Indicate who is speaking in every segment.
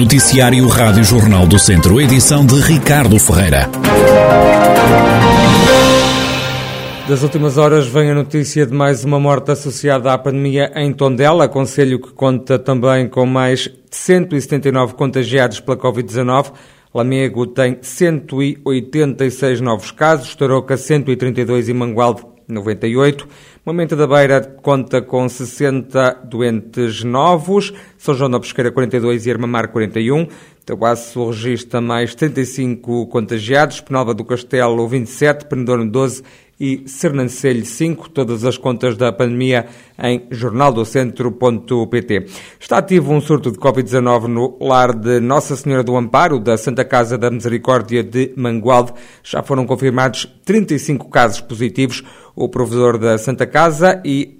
Speaker 1: Noticiário Rádio Jornal do Centro, edição de Ricardo Ferreira.
Speaker 2: Das últimas horas vem a notícia de mais uma morte associada à pandemia em Tondela, conselho que conta também com mais de 179 contagiados pela Covid-19. Lamego tem 186 novos casos, Tarouca 132 e Mangualde 98. Momento da Beira conta com 60 doentes novos, São João da Pesqueira 42 e Armamar 41. Tabuaço registra mais 35 contagiados, Penalva do Castelo 27, Penedorno 12 e Sernancelho 5, todas as contas da pandemia em jornaldocentro.pt. Está ativo um surto de Covid-19 no lar de Nossa Senhora do Amparo, da Santa Casa da Misericórdia de Mangualde. Já foram confirmados 35 casos positivos. O provedor da Santa Casa e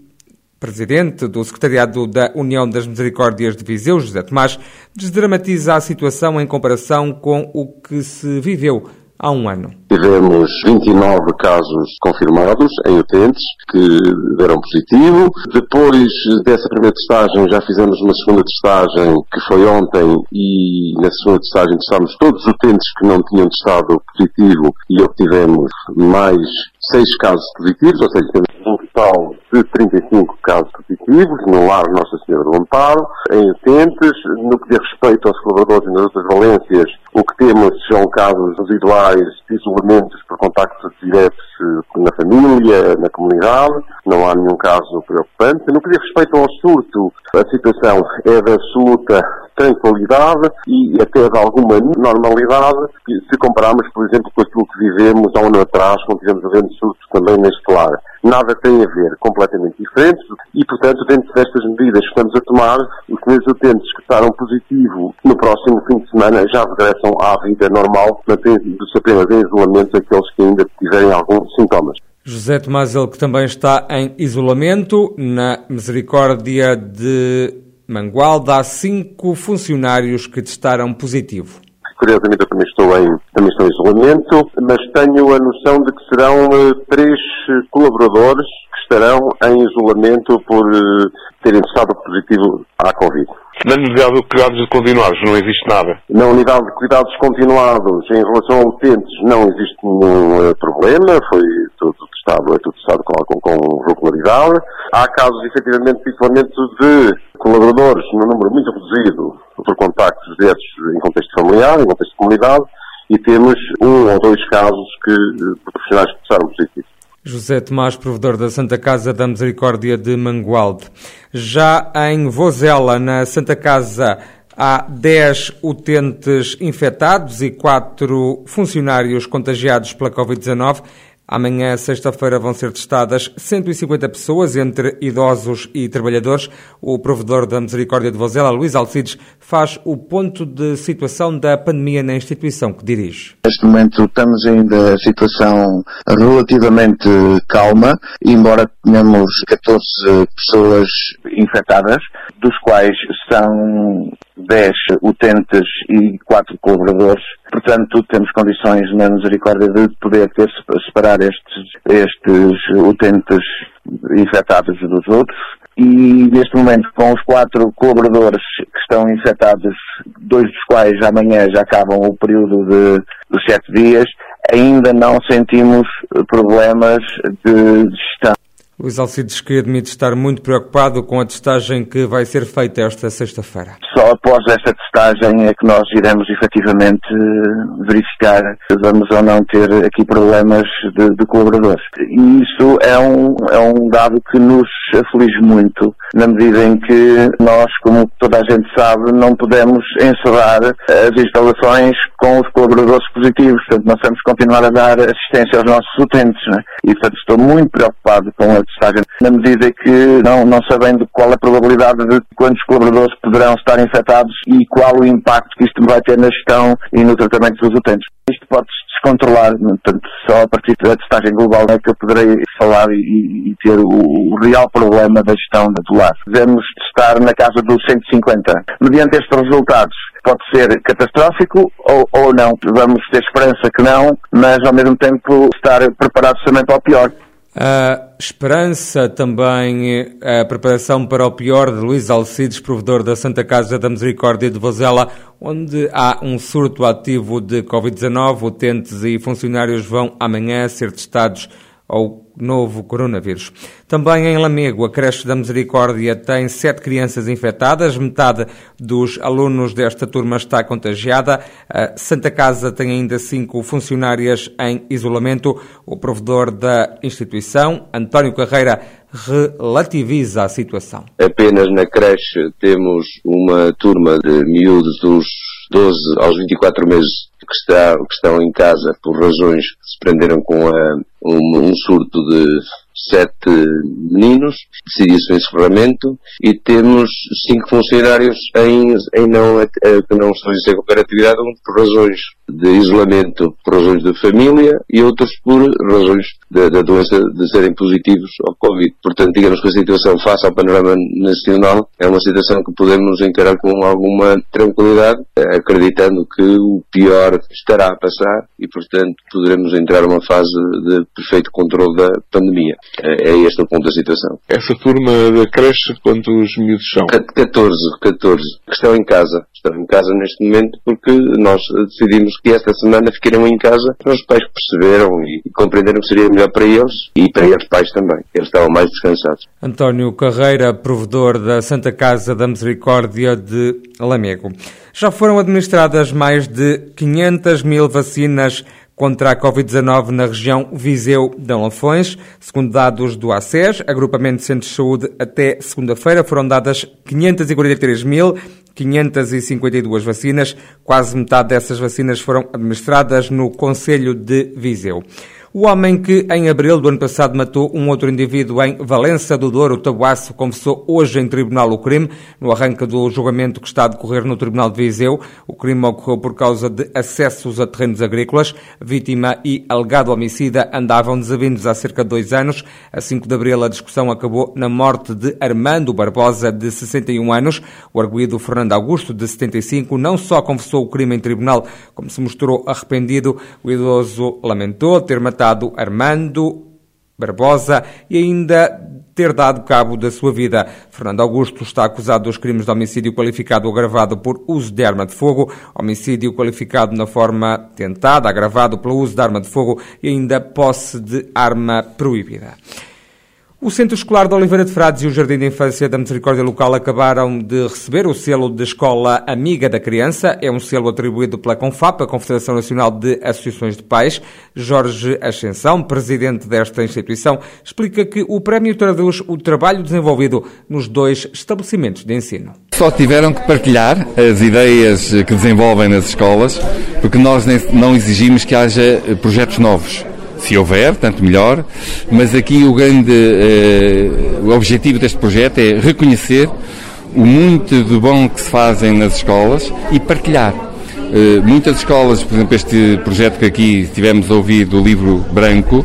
Speaker 2: presidente do Secretariado da União das Misericórdias de Viseu, José Tomás, desdramatiza a situação em comparação com o que se viveu há um ano.
Speaker 3: Tivemos 29 casos confirmados em utentes que deram positivo. Depois dessa primeira testagem já fizemos uma segunda testagem que foi ontem e na segunda testagem testámos todos os utentes que não tinham testado positivo e obtivemos mais 6 casos positivos, ou seja, total de 35 casos positivos no lar Nossa Senhora do Amparo, em utentes. No que diz respeito aos colaboradores e nas outras valências, o que temos são casos residuais de isolamentos por contactos diretos na família, na comunidade. Não há nenhum caso preocupante. No que diz respeito ao surto, a situação é de absoluta tranquilidade e até de alguma normalidade se compararmos, por exemplo, com aquilo que vivemos há um ano atrás, quando tivemos um grande surto também neste lar. Nada tem a ver, completamente diferentes e, portanto, dentro destas medidas que estamos a tomar, os primeiros utentes que estarão positivo no próximo fim de semana já regressam à vida normal, mantendo-se apenas em isolamento aqueles que ainda tiverem alguns sintomas.
Speaker 2: José Tomás, ele que também está em isolamento, na Misericórdia de Mangualde, há cinco funcionários que testaram positivo.
Speaker 3: Curiosamente, eu também estou em, também estou em isolamento, mas tenho a noção de que serão uh, três colaboradores que estarão em isolamento por uh, terem testado positivo à Covid.
Speaker 4: Na unidade de cuidados continuados não existe nada?
Speaker 3: Na unidade de cuidados continuados, em relação a utentes, não existe nenhum uh, problema, foi tudo testado, é tudo testado com, com, com regularidade. Há casos, efetivamente, de isolamento de colaboradores, num número muito reduzido, por contactos desses em contexto familiar, em contexto de comunidade, e temos um ou dois casos que, eh, profissionais que testaram positivos.
Speaker 2: José Tomás, provedor da Santa Casa da Misericórdia de Mangualde. Já em Vozela, na Santa Casa, há 10 utentes infectados e 4 funcionários contagiados pela Covid-19. Amanhã, sexta-feira, vão ser testadas 150 pessoas, entre idosos e trabalhadores. O provedor da Misericórdia de Vozela, Luís Alcides, faz o ponto de situação da pandemia na instituição que dirige.
Speaker 5: Neste momento estamos ainda a situação relativamente calma, embora tenhamos 14 pessoas infectadas, dos quais são 10 utentes e 4 colaboradores. Portanto, temos condições na misericórdia de poder ter, separar estes, estes utentes infectados dos outros. E neste momento, com os quatro colaboradores que estão infectados, dois dos quais amanhã já acabam o período de, de sete dias, ainda não sentimos problemas de gestão.
Speaker 2: Luís Alcides que admite estar muito preocupado com a testagem que vai ser feita esta sexta-feira.
Speaker 5: Só após esta testagem é que nós iremos efetivamente verificar se vamos ou não ter aqui problemas de, de colaboradores. E isso é um, é um dado que nos aflige muito, na medida em que nós, como toda a gente sabe, não podemos encerrar as instalações com os colaboradores positivos. Portanto, nós temos que continuar a dar assistência aos nossos utentes. Né? E, portanto, estou muito preocupado com a testagem, na medida que não, não sabendo qual a probabilidade de quantos colaboradores poderão estar infectados e qual o impacto que isto vai ter na gestão e no tratamento dos utentes. Isto pode-se descontrolar, portanto, só a partir da testagem global é que eu poderei falar e, e ter o, o, real problema da gestão do lar. Devemos estar na casa dos 150. Mediante estes resultados, pode ser catastrófico ou, ou não. Vamos ter esperança que não, mas ao mesmo tempo estar preparados também para o pior.
Speaker 2: A esperança também, a preparação para o pior de Luís Alcides, provedor da Santa Casa da Misericórdia de Vozela, onde há um surto ativo de Covid-19. Utentes e funcionários vão amanhã ser testados ao novo coronavírus. Também em Lamego, a creche da Misericórdia tem sete crianças infectadas, metade dos alunos desta turma está contagiada. A Santa Casa tem ainda cinco funcionárias em isolamento. O provedor da instituição, António Carreira, relativiza a situação.
Speaker 6: Apenas na creche temos uma turma de miúdos dos 12 aos 24 meses que, está, que estão em casa por razões que se prenderam com a, um, um surto de sete meninos, decidiu-se o encerramento e temos cinco funcionários em, em não, que não estão em qualquer atividade por razões de isolamento, por razões de família e outros por razões da doença de serem positivos ao Covid. Portanto, digamos que a situação face ao panorama nacional é uma situação que podemos encarar com alguma tranquilidade, acreditando que o pior estará a passar e, portanto, poderemos entrar numa fase de perfeito controle da pandemia. É, é este o ponto da situação.
Speaker 4: Essa turma da creche, quantos miúdos são?
Speaker 6: 14, 14, que estão em casa. Estão em casa neste momento porque nós decidimos que esta semana ficariam em casa os pais perceberam e, e compreenderam que seria melhor para eles e para eles pais também. Eles estavam mais descansados.
Speaker 2: António Carreira, provedor da Santa Casa da Misericórdia de Lamego. Já foram administradas mais de 500 mil vacinas contra a Covid-19 na região Viseu de Lafões. Segundo dados do ACES, Agrupamento de Centros de Saúde, até segunda-feira foram dadas 543.552 vacinas. Quase metade dessas vacinas foram administradas no Conselho de Viseu. O homem que, em abril do ano passado, matou um outro indivíduo em Valença do Douro, Tabuaço, confessou hoje em tribunal o crime, no arranque do julgamento que está a decorrer no Tribunal de Viseu. O crime ocorreu por causa de acessos a terrenos agrícolas. Vítima e alegado homicida andavam desavindos há cerca de dois anos. A 5 de abril, a discussão acabou na morte de Armando Barbosa, de 61 anos. O arguído Fernando Augusto, de 75, não só confessou o crime em tribunal, como se mostrou arrependido. O idoso lamentou ter matado Armando Barbosa e ainda ter dado cabo da sua vida. Fernando Augusto está acusado dos crimes de homicídio qualificado agravado por uso de arma de fogo, homicídio qualificado na forma tentada, agravado pelo uso de arma de fogo e ainda posse de arma proibida. O Centro Escolar de Oliveira de Frades e o Jardim de Infância da Misericórdia Local acabaram de receber o selo de Escola Amiga da Criança. É um selo atribuído pela CONFAP, a Confederação Nacional de Associações de Pais. Jorge Ascensão, presidente desta instituição, explica que o prémio traduz o trabalho desenvolvido nos dois estabelecimentos de ensino.
Speaker 7: Só tiveram que partilhar as ideias que desenvolvem nas escolas, porque nós não exigimos que haja projetos novos se houver, tanto melhor, mas aqui o grande eh, o objetivo deste projeto é reconhecer o muito de bom que se fazem nas escolas e partilhar. Uh, muitas escolas, por exemplo, este projeto que aqui tivemos ouvido, o livro branco,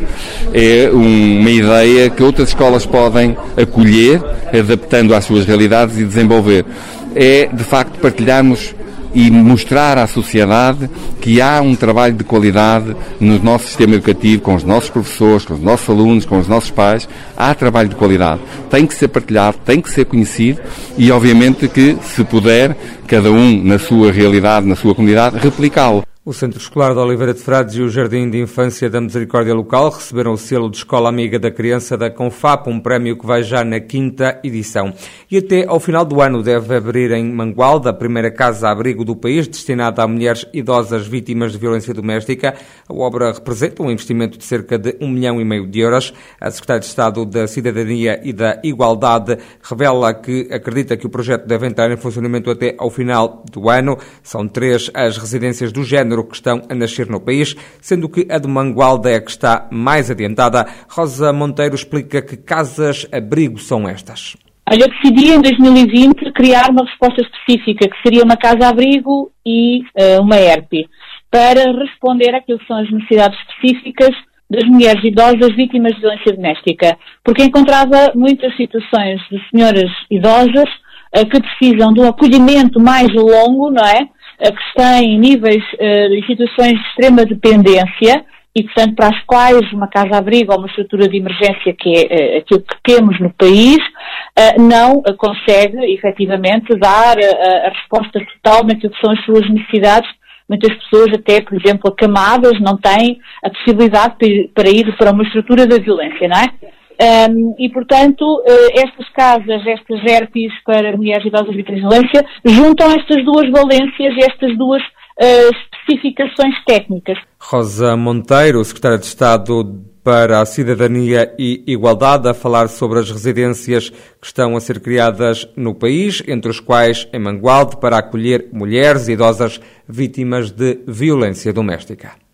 Speaker 7: é um, uma ideia que outras escolas podem acolher, adaptando às suas realidades e desenvolver. É, de facto, partilharmos e mostrar à sociedade que há um trabalho de qualidade no nosso sistema educativo, com os nossos professores, com os nossos alunos, com os nossos pais. Há trabalho de qualidade. Tem que ser partilhado, tem que ser conhecido e, obviamente, que, se puder, cada um na sua realidade, na sua comunidade, replicá-lo.
Speaker 2: O Centro Escolar de Oliveira de Frades e o Jardim de Infância da Misericórdia Local receberam o selo de Escola Amiga da Criança da Confap, um prémio que vai já na quinta edição. E até ao final do ano deve abrir em Mangualda a primeira casa-abrigo do país destinada a mulheres idosas vítimas de violência doméstica. A obra representa um investimento de cerca de um milhão e meio de euros. A Secretária de Estado da Cidadania e da Igualdade revela que acredita que o projeto deve entrar em funcionamento até ao final do ano. São três as residências do género que estão a nascer no país, sendo que a de Mangualda é que está mais adiantada. Rosa Monteiro explica que casas-abrigo são estas.
Speaker 8: Olha, decidi em 2020 criar uma resposta específica, que seria uma casa-abrigo e uh, uma ERP, para responder àquilo que são as necessidades específicas das mulheres idosas vítimas de violência doméstica, porque encontrava muitas situações de senhoras idosas uh, que precisam de um acolhimento mais longo, não é? Que está em níveis uh, de situações de extrema dependência e, portanto, para as quais uma casa-abrigo ou uma estrutura de emergência, que é uh, aquilo que temos no país, não consegue, efetivamente, dar a resposta total naquilo que são as suas necessidades. Muitas pessoas, até, por exemplo, acamadas, não têm a possibilidade para ir para uma estrutura da violência, não é? Um, e, portanto, estas casas, estas ERPs para mulheres idosas de violência, juntam estas duas valências, estas duas especificações técnicas.
Speaker 2: Rosa Monteiro, secretária de Estado para a Cidadania e Igualdade, a falar sobre as residências que estão a ser criadas no país, entre os quais em Mangualde, para acolher mulheres idosas vítimas de violência doméstica.